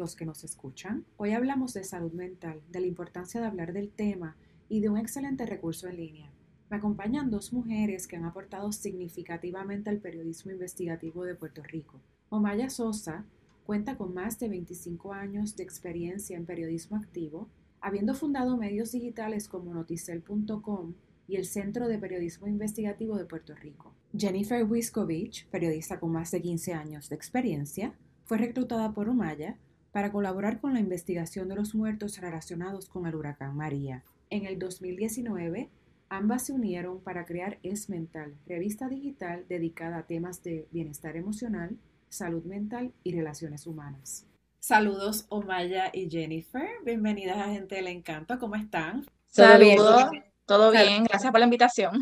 los que nos escuchan. Hoy hablamos de salud mental, de la importancia de hablar del tema y de un excelente recurso en línea. Me acompañan dos mujeres que han aportado significativamente al periodismo investigativo de Puerto Rico. Omaya Sosa cuenta con más de 25 años de experiencia en periodismo activo, habiendo fundado medios digitales como noticel.com y el Centro de Periodismo Investigativo de Puerto Rico. Jennifer Wiskovich, periodista con más de 15 años de experiencia, fue reclutada por Omaya para colaborar con la investigación de los muertos relacionados con el huracán María. En el 2019, ambas se unieron para crear Es Mental, revista digital dedicada a temas de bienestar emocional, salud mental y relaciones humanas. Saludos Omaya y Jennifer, bienvenidas a Gente del Encanto, ¿cómo están? Saludos, todo bien, gracias por la invitación.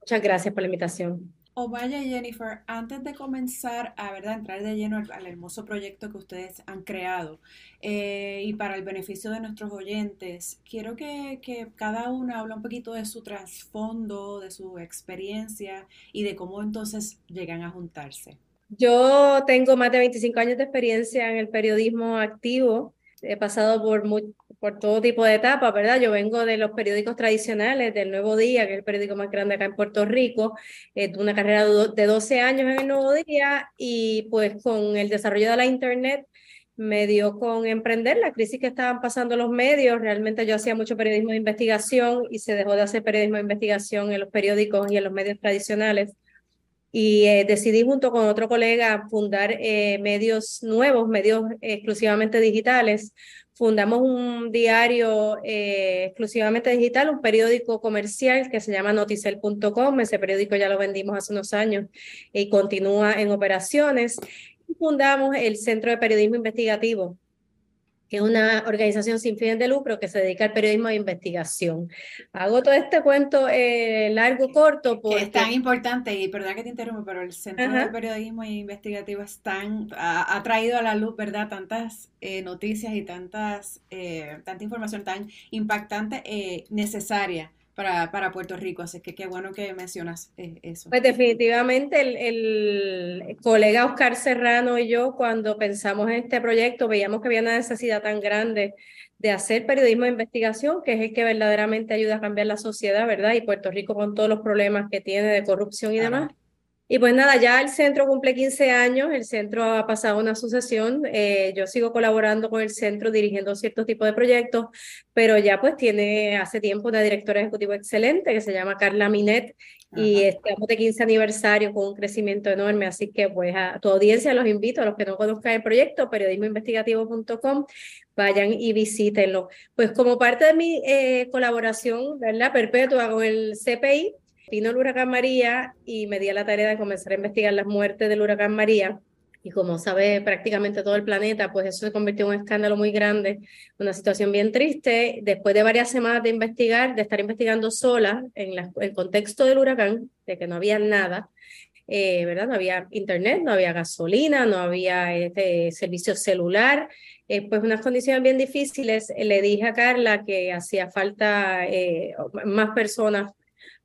Muchas gracias por la invitación. Omaya y Jennifer, antes de comenzar a ¿verdad? entrar de lleno al, hermoso proyecto que ustedes han creado eh, y para el beneficio de nuestros oyentes, quiero que, cada una hable un poquito de su trasfondo, de su experiencia y de cómo entonces llegan a juntarse. Yo tengo más de 25 años de experiencia en el periodismo activo. He pasado por, muy, por todo tipo de etapas, ¿verdad? Yo vengo de los periódicos tradicionales, del Nuevo Día, que es el periódico más grande acá en Puerto Rico, eh, una carrera de 12 años en el Nuevo Día y pues con el desarrollo de la Internet me dio con emprender la crisis que estaban pasando los medios. Realmente yo hacía mucho periodismo de investigación y se dejó de hacer periodismo de investigación en los periódicos y en los medios tradicionales y eh, decidí junto con otro colega fundar eh, medios nuevos, medios exclusivamente digitales. Fundamos un diario eh, exclusivamente digital, un periódico comercial que se llama noticel.com. Ese periódico ya lo vendimos hace unos años y continúa en operaciones. fundamos el Centro de Periodismo Investigativo, que es una organización sin fines de lucro que se dedica al periodismo de investigación. Hago todo este cuento eh, largo, corto. Porque... es tan importante, y perdón que te interrumpa, pero el Centro de Periodismo Investigativo es tan, ha, traído a la luz, ¿verdad?, tantas eh, noticias y tantas, eh, tanta información tan impactante, necesaria para, para Puerto Rico. Así que qué bueno que mencionas eh, eso. Pues definitivamente el, el, colega Oscar Serrano y yo cuando pensamos en este proyecto veíamos que había una necesidad tan grande de hacer periodismo de investigación, que es el que verdaderamente ayuda a cambiar la sociedad, ¿verdad? Y Puerto Rico con todos los problemas que tiene de corrupción y demás. Y pues nada, ya el centro cumple 15 años, el centro ha pasado una sucesión, eh, yo sigo colaborando con el centro dirigiendo ciertos tipos de proyectos, pero ya pues tiene hace tiempo una directora ejecutiva excelente que se llama Carla Minet y estamos de 15 aniversario con un crecimiento enorme, así que pues a tu audiencia los invito, a los que no conozcan el proyecto, periodismoinvestigativo.com, vayan y visítenlo. Pues como parte de mi eh, colaboración, ¿verdad? Perpetua con el CPI, Vino el huracán María y me di a la tarea de comenzar a investigar las muertes del huracán María. Y como sabe prácticamente todo el planeta, pues eso se convirtió en un escándalo muy grande, una situación bien triste. Después de varias semanas de investigar, de estar investigando sola en el contexto del huracán, de que no había nada, eh, ¿verdad? No había internet, no había gasolina, no había este servicio celular, eh, pues unas condiciones bien difíciles. le dije a Carla que hacía falta eh, más personas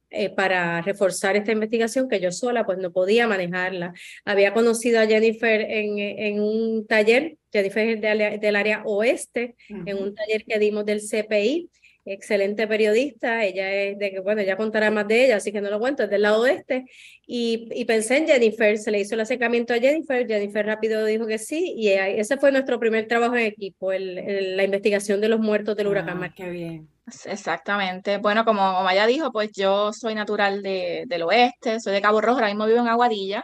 eh, para reforzar esta investigación que yo sola pues no podía manejarla. Había conocido a Jennifer en, en un taller, Jennifer es del área oeste, en un taller que dimos del CPI, excelente periodista, ella es de que, bueno, ya contará más de ella, así que no lo cuento, es del lado oeste, y, y pensé en Jennifer, se le hizo el acercamiento a Jennifer, Jennifer rápido dijo que sí, y ese fue nuestro primer trabajo en equipo, el, la investigación de los muertos del huracán. Ah, qué bien. Exactamente. Bueno, como Maya dijo, pues yo soy natural de, del oeste, soy de Cabo Rojo, ahora mismo vivo en Aguadilla.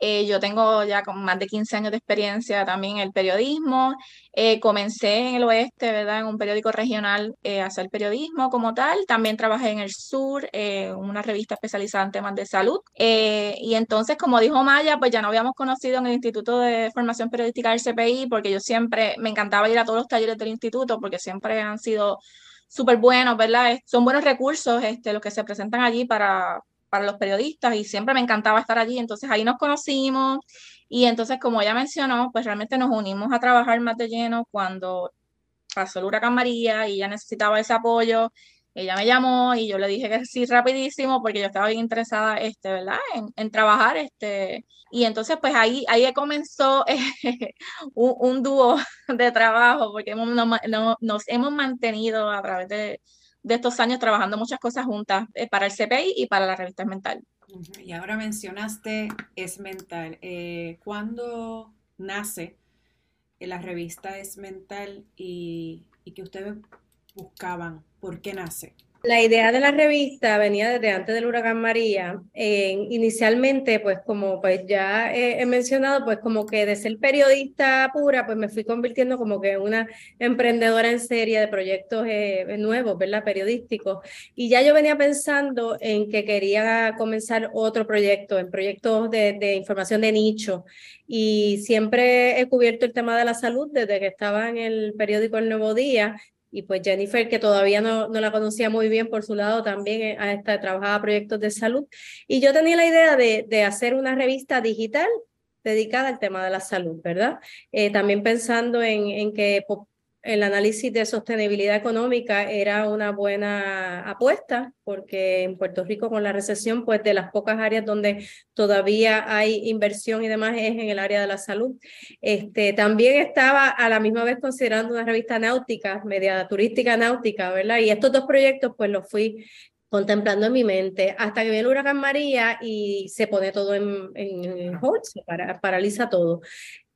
Eh, yo tengo ya más de 15 años de experiencia también en el periodismo. Eh, comencé en el oeste, ¿verdad? En un periódico regional eh, hacer periodismo como tal. También trabajé en el sur, en una revista especializada en temas de salud. y entonces, como dijo Maya, pues ya no habíamos conocido en el Instituto de Formación Periodística del CPI, porque yo siempre me encantaba ir a todos los talleres del instituto, porque siempre han sido súper buenos, ¿verdad? Son buenos recursos este, los que se presentan allí para, para los periodistas y siempre me encantaba estar allí. Entonces ahí nos conocimos y entonces, como ella mencionó, pues realmente nos unimos a trabajar más de lleno cuando pasó el huracán María y ella necesitaba ese apoyo ella me llamó y yo le dije que sí rapidísimo porque yo estaba bien interesada, este, ¿verdad? En, en trabajar, este, y entonces pues ahí, ahí comenzó un, un, dúo de trabajo porque hemos, nos hemos mantenido a través de, de, estos años trabajando muchas cosas juntas eh, para el CPI y para la revista Mental. Y ahora mencionaste Es Mental. Eh, ¿Cuándo nace la revista Es Mental y, y que ustedes buscaban? ¿Por qué nace? La idea de la revista venía desde antes del huracán María. inicialmente, pues como pues ya he, mencionado, pues como que de ser periodista pura, pues me fui convirtiendo como que en una emprendedora en serie de proyectos eh, nuevos, ¿verdad? Periodísticos. Y ya yo venía pensando en que quería comenzar otro proyecto, en proyectos de información de nicho. Y siempre he cubierto el tema de la salud desde que estaba en el periódico El Nuevo Día y pues Jennifer, que todavía no, no la conocía muy bien por su lado, también eh, ha estado, trabajaba proyectos de salud. Y yo tenía la idea de, de hacer una revista digital dedicada al tema de la salud, ¿verdad? Eh, también pensando en, en que el análisis de sostenibilidad económica era una buena apuesta, porque en Puerto Rico con la recesión, pues de las pocas áreas donde todavía hay inversión y demás es en el área de la salud. Este, también estaba a la misma vez considerando una revista náutica, media turística náutica, ¿verdad? Y estos dos proyectos pues los fui contemplando en mi mente hasta que viene el huracán María y se pone todo en, en hold, se para, paraliza todo.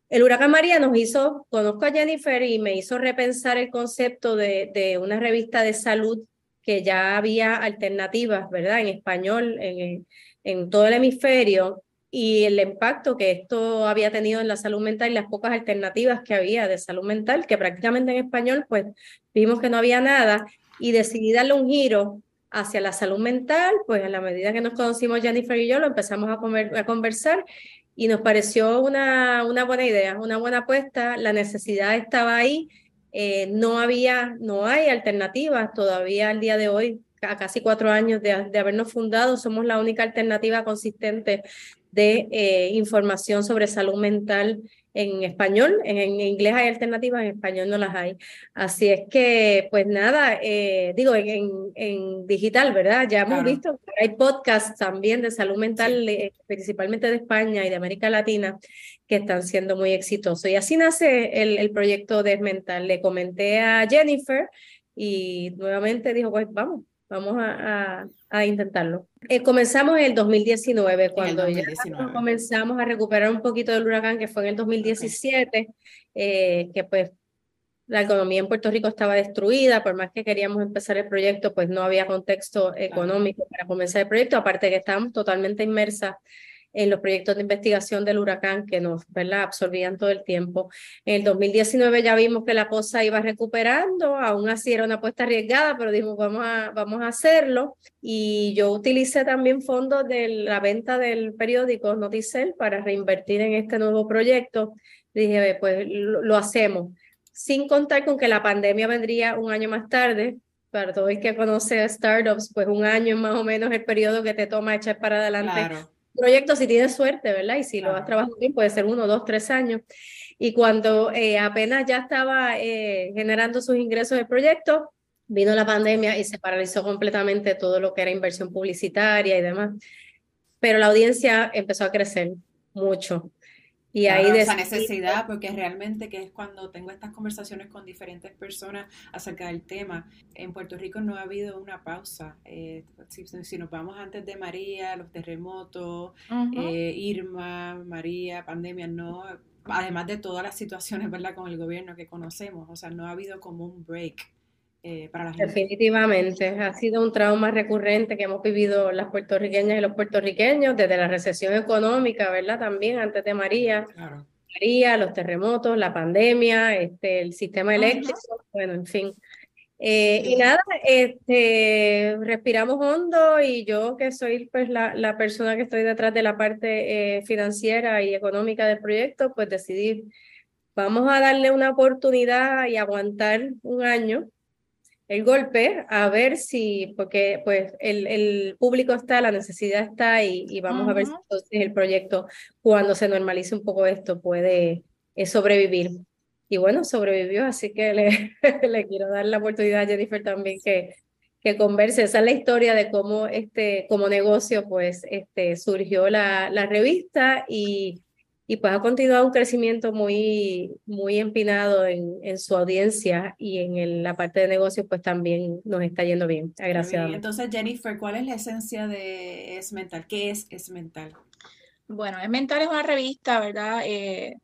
El huracán María nos hizo, conozco a Jennifer y me hizo repensar el concepto de, de una revista de salud que ya había alternativas, ¿verdad? En español, en, en todo el hemisferio y el impacto que esto había tenido en la salud mental y las pocas alternativas que había de salud mental, que prácticamente en español, pues vimos que no había nada y decidí darle un giro hacia la salud mental, pues a la medida que nos conocimos Jennifer y yo, lo empezamos a, comer, a conversar y nos pareció una, una buena idea, una buena apuesta, la necesidad estaba ahí, eh, no había, no hay alternativas todavía al día de hoy, a casi cuatro años de, de habernos fundado, somos la única alternativa consistente de eh, información sobre salud mental en español, en, inglés hay alternativas, en español no las hay. Así es que, pues nada, eh, digo, en, en, digital, ¿verdad? Ya hemos visto que hay podcasts también de salud mental, eh, principalmente de España y de América Latina, que están siendo muy exitosos. Y así nace el, el proyecto de Mental. Le comenté a Jennifer y nuevamente dijo, pues vamos, vamos a, a, intentarlo. Eh, comenzamos en el 2019, cuando ya comenzamos a recuperar un poquito del huracán, que fue en el 2017, eh, que pues la economía en Puerto Rico estaba destruida, por más que queríamos empezar el proyecto, pues no había contexto económico para comenzar el proyecto, aparte que estábamos totalmente inmersas en los proyectos de investigación del huracán que nos ¿verdad? absorbían todo el tiempo. En el 2019 ya vimos que la cosa iba recuperando, aún así era una apuesta arriesgada, pero dijimos vamos a, vamos a hacerlo. Y yo utilicé también fondos de la venta del periódico Noticel para reinvertir en este nuevo proyecto. Dije, pues lo, lo hacemos, sin contar con que la pandemia vendría un año más tarde, para todo el que conoce startups, pues un año es más o menos el periodo que te toma echar para adelante claro proyecto si tienes suerte, ¿verdad? Y si lo has trabajado bien, puede ser uno, dos, tres años. Y cuando eh, apenas ya estaba eh, generando sus ingresos del proyecto, vino la pandemia y se paralizó completamente todo lo que era inversión publicitaria y demás. Pero la audiencia empezó a crecer mucho. Y ahí de esa necesidad, porque realmente que es cuando tengo estas conversaciones con diferentes personas acerca del tema. En Puerto Rico no ha habido una pausa. Eh, si, nos vamos antes de María, los terremotos, eh, Irma, María, pandemia, no, además de todas las situaciones, ¿verdad?, con el gobierno que conocemos. O sea, no ha habido como un break. Eh, para la gente. Definitivamente, ha sido un trauma recurrente que hemos vivido las puertorriqueñas y los puertorriqueños desde la recesión económica, ¿verdad? También antes de María. María, los terremotos, la pandemia, este, el sistema eléctrico, bueno, en fin. Eh, y nada, este, respiramos hondo y yo que soy pues la, la persona que estoy detrás de la parte eh, financiera y económica del proyecto, pues decidí, vamos a darle una oportunidad y aguantar un año el golpe a ver si, porque pues el, el público está, la necesidad está y, y vamos a ver si entonces el proyecto, cuando se normalice un poco esto, puede eh, sobrevivir. Y bueno, sobrevivió, así que le, le quiero dar la oportunidad a Jennifer también que, que converse. Esa es la historia de cómo este, como negocio, pues, este, surgió la, la revista y, y pues ha continuado un crecimiento muy, muy empinado en, en su audiencia y en la parte de negocios, pues también nos está yendo bien, agraciadamente. Entonces, Jennifer, ¿cuál es la esencia de Es Mental? ¿Qué es Es Mental? Bueno, Es Mental es una revista, ¿verdad? Eh,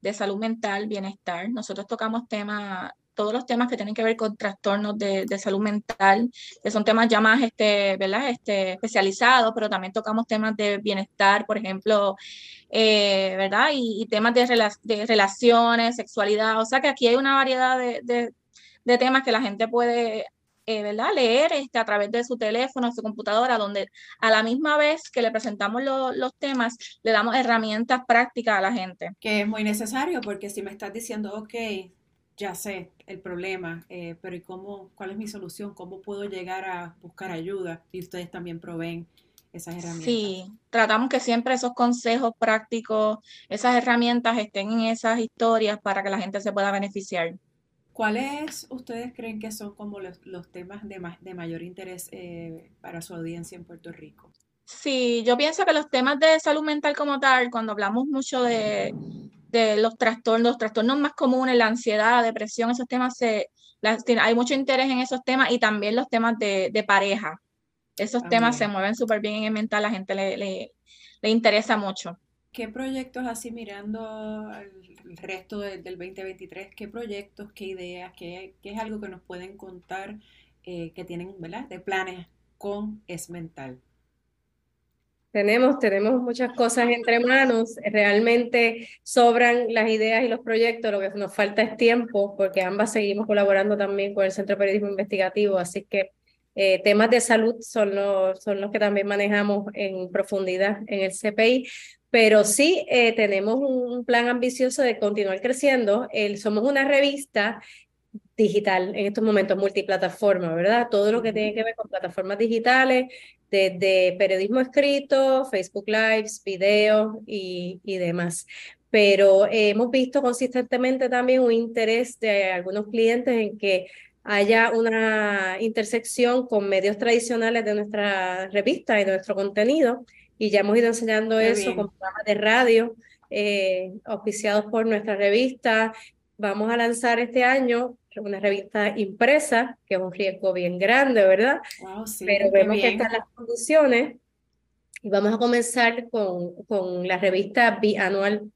de salud mental, bienestar. Nosotros tocamos temas todos los temas que tienen que ver con trastornos de, salud mental, que son temas ya más este, ¿verdad? Este, especializados, pero también tocamos temas de bienestar, por ejemplo, eh, ¿verdad? Y, temas de, de, relaciones, sexualidad. O sea que aquí hay una variedad de, temas que la gente puede eh, ¿verdad? leer este, a través de su teléfono, su computadora, donde a la misma vez que le presentamos los temas, le damos herramientas prácticas a la gente. Que es muy necesario, porque si me estás diciendo, ok, ya sé el problema, eh, pero ¿y cómo, cuál es mi solución? ¿Cómo puedo llegar a buscar ayuda? Y ustedes también proveen esas herramientas. Sí, tratamos que siempre esos consejos prácticos, esas herramientas estén en esas historias para que la gente se pueda beneficiar. ¿Cuáles ustedes creen que son como los, temas de, de mayor interés eh, para su audiencia en Puerto Rico? Sí, yo pienso que los temas de salud mental como tal, cuando hablamos mucho de, de los trastornos, los trastornos más comunes, la ansiedad, la depresión, esos temas, se, hay mucho interés en esos temas y también los temas de, de pareja. Esos temas se mueven súper bien en el mental, la gente le, le, le, interesa mucho. ¿Qué proyectos así mirando el resto del 2023? ¿Qué proyectos, qué ideas, qué, qué, es algo que nos pueden contar eh, que tienen, ¿verdad? De planes con Es Mental. Tenemos, tenemos muchas cosas entre manos, realmente sobran las ideas y los proyectos, lo que nos falta es tiempo, porque ambas seguimos colaborando también con el Centro de Periodismo Investigativo, así que eh, temas de salud son los, son los que también manejamos en profundidad en el CPI, pero sí eh, tenemos un plan ambicioso de continuar creciendo. El, somos una revista digital en estos momentos, multiplataforma, ¿verdad? Todo lo que tiene que ver con plataformas digitales, desde periodismo escrito, Facebook Lives, videos y, y demás. Pero hemos visto consistentemente también un interés de algunos clientes en que haya una intersección con medios tradicionales de nuestra revista y de nuestro contenido. Y ya hemos ido enseñando eso con programas de radio eh, auspiciados por nuestra revista. Vamos a lanzar este año una revista impresa, que es un riesgo bien grande, ¿verdad? Pero vemos que están las condiciones y vamos a comenzar con, con la revista bianual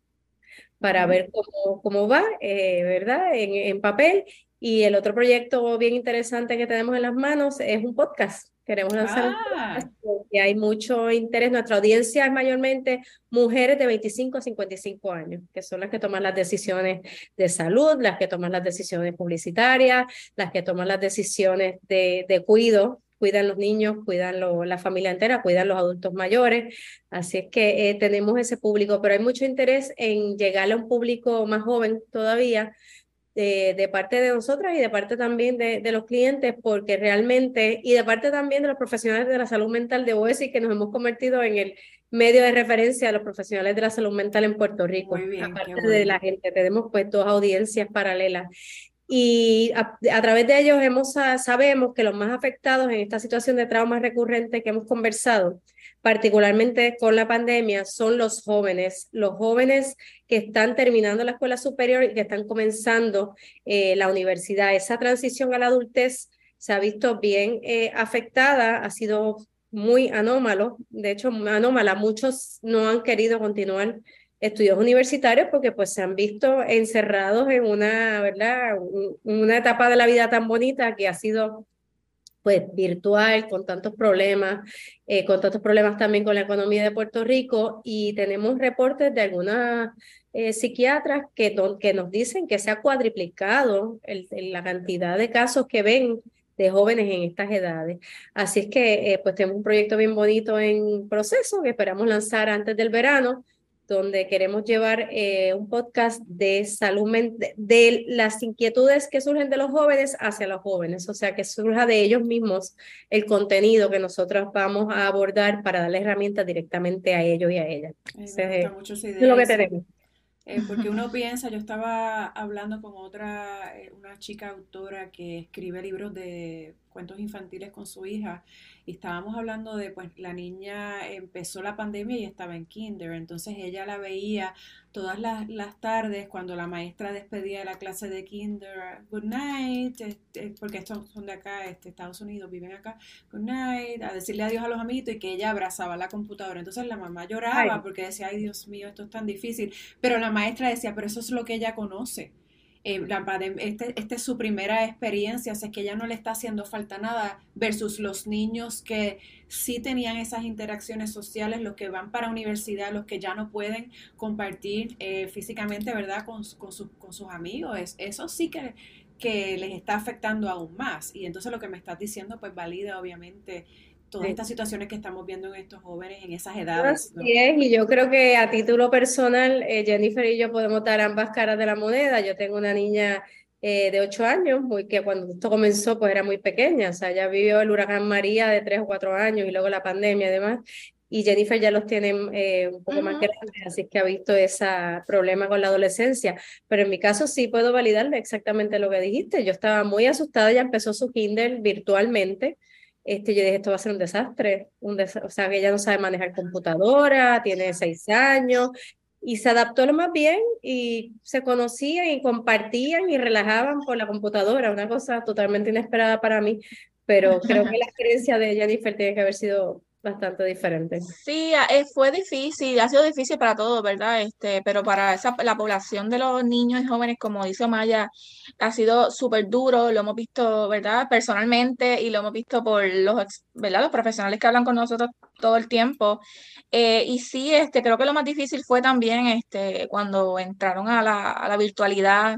para ver cómo, cómo va, eh, ¿verdad? En, en papel. Y el otro proyecto bien interesante que tenemos en las manos es un podcast Queremos lanzar un ah. porque hay mucho interés. Nuestra audiencia es mayormente mujeres de 25 a 55 años, que son las que toman las decisiones de salud, las que toman las decisiones publicitarias, las que toman las decisiones de, de cuido, cuidan los niños, cuidan la familia entera, cuidan los adultos mayores. Así es que eh, tenemos ese público, pero hay mucho interés en llegar a un público más joven todavía de, parte de nosotras y de parte también de, de, los clientes, porque realmente, y de parte también de los profesionales de la salud mental, debo decir que nos hemos convertido en el medio de referencia de los profesionales de la salud mental en Puerto Rico. Bien, aparte de la gente, tenemos pues dos audiencias paralelas. Y a, a, través de ellos hemos, sabemos que los más afectados en esta situación de trauma recurrente que hemos conversado particularmente con la pandemia, son los jóvenes, los jóvenes que están terminando la escuela superior y que están comenzando eh, la universidad. Esa transición a la adultez se ha visto bien eh, afectada, ha sido muy anómalo, de hecho anómala, muchos no han querido continuar estudios universitarios porque pues se han visto encerrados en una, ¿verdad? una etapa de la vida tan bonita que ha sido pues virtual, con tantos problemas, eh, con tantos problemas también con la economía de Puerto Rico y tenemos reportes de algunas eh, psiquiatras que, que nos dicen que se ha cuadriplicado la cantidad de casos que ven de jóvenes en estas edades. Así es que eh, pues tenemos un proyecto bien bonito en proceso que esperamos lanzar antes del verano donde queremos llevar eh, un podcast de salud de las inquietudes que surgen de los jóvenes hacia los jóvenes, o sea, que surja de ellos mismos el contenido que nosotros vamos a abordar para darle herramientas directamente a ellos y a ellas. Es lo que tenemos. Eh, porque uno piensa, yo estaba hablando con otra, eh, una chica autora que escribe libros de cuentos infantiles con su hija y estábamos hablando de, pues la niña empezó la pandemia y estaba en kinder, entonces ella la veía todas las, tardes cuando la maestra despedía de la clase de kinder, good night, este, porque estos son de acá, este, Estados Unidos, viven acá, good night, a decirle adiós a los amiguitos y que ella abrazaba la computadora. Entonces la mamá lloraba porque decía, ay Dios mío, esto es tan difícil, pero la maestra decía, pero eso es lo que ella conoce eh, este, esta es su primera experiencia, así que ella no le está haciendo falta nada versus los niños que sí tenían esas interacciones sociales, los que van para universidad, los que ya no pueden compartir eh, físicamente, ¿verdad?, con, con, con sus amigos. eso sí que, que les está afectando aún más. Y entonces lo que me estás diciendo, pues valida obviamente todas estas situaciones que estamos viendo en estos jóvenes en esas edades. y yo creo que a título personal, eh, Jennifer y yo podemos dar ambas caras de la moneda. Yo tengo una niña eh, de ocho años, muy, que cuando esto comenzó pues era muy pequeña, o sea, ya vivió el huracán María de tres o cuatro años y luego la pandemia además. Y Jennifer ya los tiene eh, un poco más grandes, así que ha visto ese problema con la adolescencia. Pero en mi caso sí puedo validarle exactamente lo que dijiste. Yo estaba muy asustada, ya empezó su kinder virtualmente. Este, yo dije, esto va a ser un desastre, un o sea, que ella no sabe manejar computadora, tiene seis años, y se adaptó lo más bien y se conocían y compartían y relajaban por la computadora, una cosa totalmente inesperada para mí, pero creo que la experiencia de Jennifer tiene que haber sido bastante diferente. Sí, eh, fue difícil, ha sido difícil para todos, ¿verdad? Este, pero para esa, la población de los niños y jóvenes, como dice Maya, ha sido súper duro, lo hemos visto, ¿verdad? Personalmente y lo hemos visto por los, ¿verdad? Los profesionales que hablan con nosotros todo el tiempo. Eh, y sí, este, creo que lo más difícil fue también este, cuando entraron a la, a la virtualidad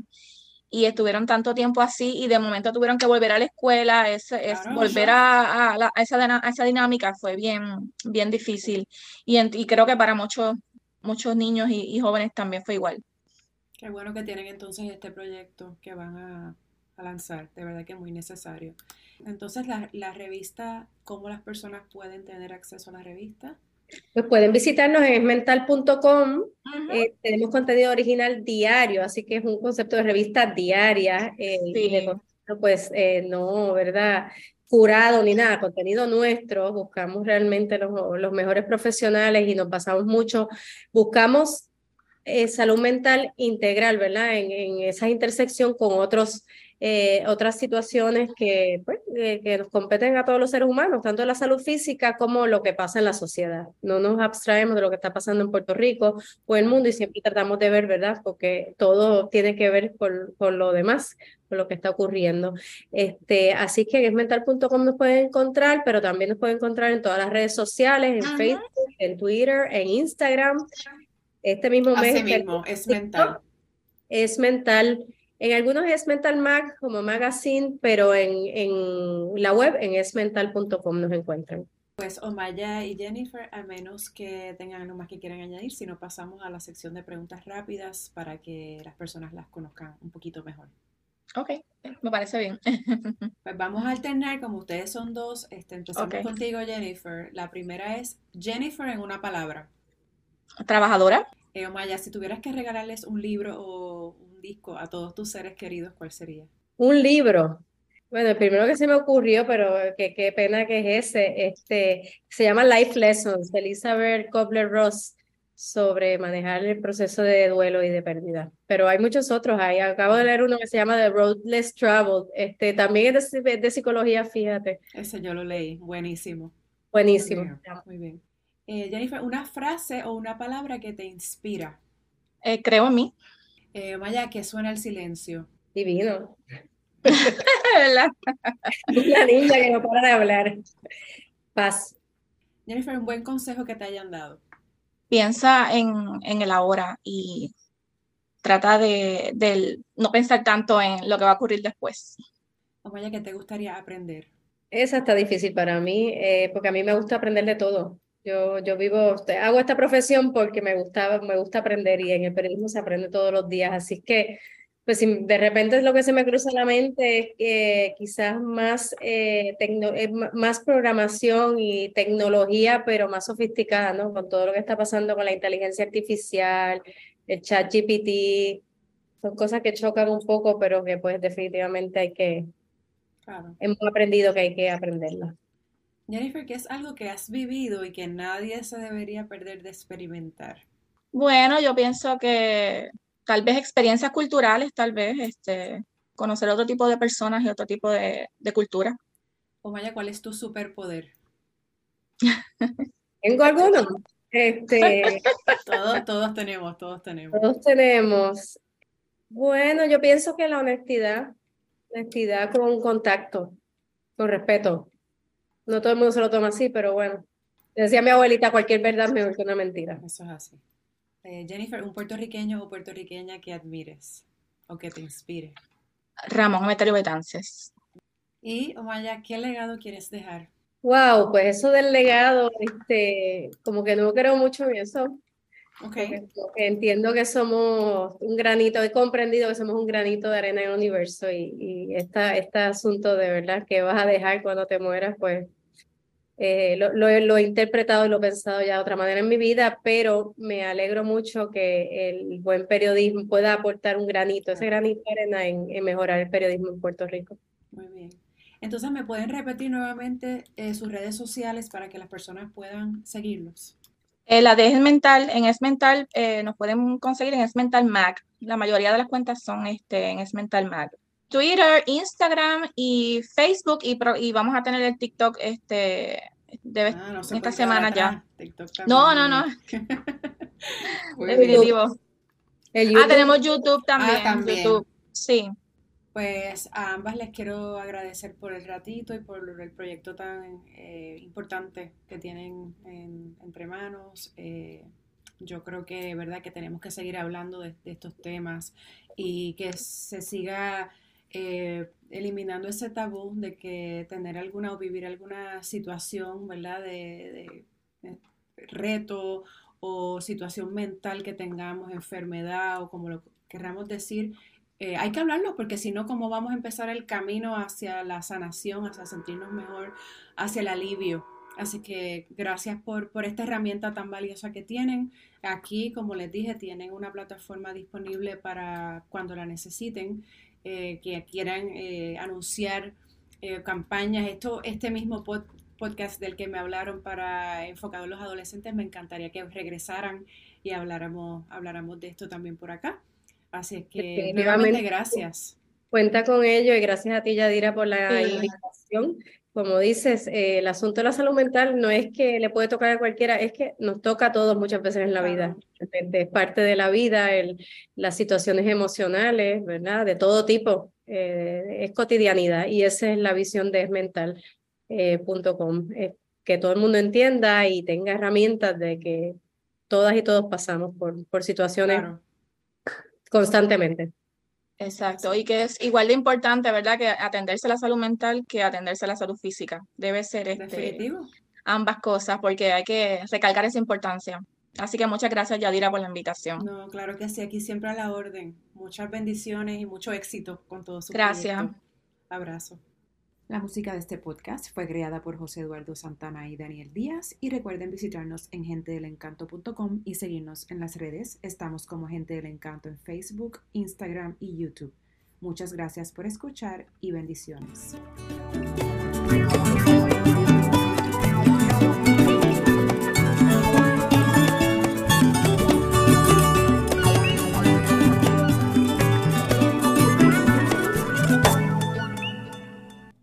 y estuvieron tanto tiempo así y de momento tuvieron que volver a la escuela, es, es volver a, a, esa, esa, dinámica fue bien, bien difícil y, y creo que para muchos, muchos niños y, jóvenes también fue igual. Qué bueno que tienen entonces este proyecto que van a, lanzar, de verdad que es muy necesario. Entonces, la, la revista, ¿cómo las personas pueden tener acceso a la revista? Pues pueden visitarnos en esmental.com. Eh, tenemos contenido original diario, así que es un concepto de revista diaria. Eh, pues eh, no, ¿verdad? Curado ni nada, contenido nuestro. Buscamos realmente los, los mejores profesionales y nos basamos mucho. Buscamos salud mental integral, ¿verdad? En, en esa intersección con otros eh, otras situaciones que, pues, eh, que nos competen a todos los seres humanos, tanto la salud física como lo que pasa en la sociedad. No nos abstraemos de lo que está pasando en Puerto Rico o en el mundo y siempre tratamos de ver, ¿verdad? Porque todo tiene que ver con, con lo demás, con lo que está ocurriendo. Este, así que en esmental.com nos pueden encontrar, pero también nos pueden encontrar en todas las redes sociales, en Facebook, en Twitter, en Instagram. Este mismo mes. mismo, es mental. Es mental. En algunos es Mental Mag como magazine, pero en, en la web en esmental.com nos encuentran. Pues Omaya y Jennifer, a menos que tengan algo más que quieran añadir, si no pasamos a la sección de preguntas rápidas para que las personas las conozcan un poquito mejor. Ok, me parece bien. Pues vamos a alternar, como ustedes son dos, este, empezamos contigo Jennifer. La primera es Jennifer en una palabra. Trabajadora. Eh, Omaya, si tuvieras que regalarles un libro o disco a todos tus seres queridos, ¿cuál sería? Un libro. Bueno, el primero que se me ocurrió, pero que, qué pena que es ese, este, se llama Life Lessons de Elizabeth Kobler-Ross sobre manejar el proceso de duelo y de pérdida. Pero hay muchos otros ahí. Acabo de leer uno que se llama The Road Less Traveled. Este, también es de, psicología, fíjate. Ese yo lo leí. Buenísimo. Buenísimo. Muy bien. Eh, Jennifer, una frase o una palabra que te inspira. Eh, creo en mí. Eh, Maya, que suena el silencio. Divino. Una niña que no para de hablar. Paz. Jennifer, un buen consejo que te hayan dado. Piensa en, en el ahora y trata de, no pensar tanto en lo que va a ocurrir después. O Maya, ¿qué te gustaría aprender? Esa está difícil para mí, eh, porque a mí me gusta aprender de todo. Yo, yo vivo, hago esta profesión porque me gusta, me gusta aprender y en el periodismo se aprende todos los días. Así que, pues si de repente es lo que se me cruza la mente es que quizás más, eh, eh más programación y tecnología, pero más sofisticada, ¿no? Con todo lo que está pasando con la inteligencia artificial, el chat GPT, son cosas que chocan un poco, pero que pues definitivamente hay que, hemos aprendido que hay que aprenderla. Jennifer, ¿qué es algo que has vivido y que nadie se debería perder de experimentar? Bueno, yo pienso que tal vez experiencias culturales, tal vez, este, conocer otro tipo de personas y otro tipo de, de cultura. O vaya, ¿cuál es tu superpoder? ¿Tengo alguno? Este, todos, todos tenemos, todos tenemos. Todos tenemos. Bueno, yo pienso que la honestidad, honestidad con contacto, con respeto. No todo el mundo se lo toma así, pero bueno. Decía mi abuelita, cualquier verdad mejor que una mentira. Eso es así. Eh, Jennifer, un puertorriqueño o puertorriqueña que admires o que te inspire. Ramón Emeterio Betances. Y, Omaya, ¿qué legado quieres dejar? Wow, pues eso del legado, este, como que no creo mucho en eso. Okay. entiendo que somos un granito, he comprendido que somos un granito de arena en el universo y, y esta, este asunto de verdad que vas a dejar cuando te mueras, pues eh, lo, lo, he interpretado y lo he pensado ya de otra manera en mi vida, pero me alegro mucho que el buen periodismo pueda aportar un granito, ese granito de arena en, en mejorar el periodismo en Puerto Rico. Muy bien. Entonces, ¿me pueden repetir nuevamente eh, sus redes sociales para que las personas puedan seguirlos? Eh, la de Esmental, en Esmental eh, nos pueden conseguir en Esmental Mag. La mayoría de las cuentas son este, en Esmental Mag. Twitter, Instagram y Facebook y, y vamos a tener el TikTok este, ah, esta semana ya. no, no, no. Definitivo. ah, tenemos YouTube también. Ah, también. YouTube. Sí. Pues a ambas les quiero agradecer por el ratito y por el proyecto tan eh, importante que tienen entre manos. Eh, yo creo que verdad que tenemos que seguir hablando de, estos temas y que se siga eh, eliminando ese tabú de que tener alguna o vivir alguna situación, ¿verdad? De, de reto o situación mental que tengamos, enfermedad o como lo querramos decir, eh, hay que hablarlo porque si no, ¿cómo vamos a empezar el camino hacia la sanación, hacia sentirnos mejor, hacia el alivio? Así que gracias por, por esta herramienta tan valiosa que tienen. Aquí, como les dije, tienen una plataforma disponible para cuando la necesiten, eh, que quieran eh, anunciar campañas. Esto, este mismo podcast del que me hablaron para enfocado en los adolescentes, me encantaría que regresaran y habláramos, habláramos de esto también por acá. Así que nuevamente gracias. Cuenta con ello y gracias a ti, Yadira, por la invitación. Como dices, eh, el asunto de la salud mental no es que le puede tocar a cualquiera, es que nos toca a todos muchas veces en la vida. Es parte de la vida, el, las situaciones emocionales, ¿verdad? De todo tipo. Eh, es cotidianidad y esa es la visión de esmental.com. Eh, que todo el mundo entienda y tenga herramientas de que todas y todos pasamos por, por situaciones constantemente. Exacto, y que es igual de importante, ¿verdad? Que atenderse a la salud mental que atenderse a la salud física. Debe ser este, ambas cosas, porque hay que recalcar esa importancia. Así que muchas gracias, Yadira, por la invitación. No, claro que sí, aquí siempre a la orden. Muchas bendiciones y mucho éxito con todo su Gracias. Abrazo. La música de este podcast fue creada por José Eduardo Santana y Daniel Díaz y recuerden visitarnos en gentedelencanto.com y seguirnos en las redes. Estamos como Gente del Encanto en Facebook, Instagram y YouTube. Muchas gracias por escuchar y bendiciones.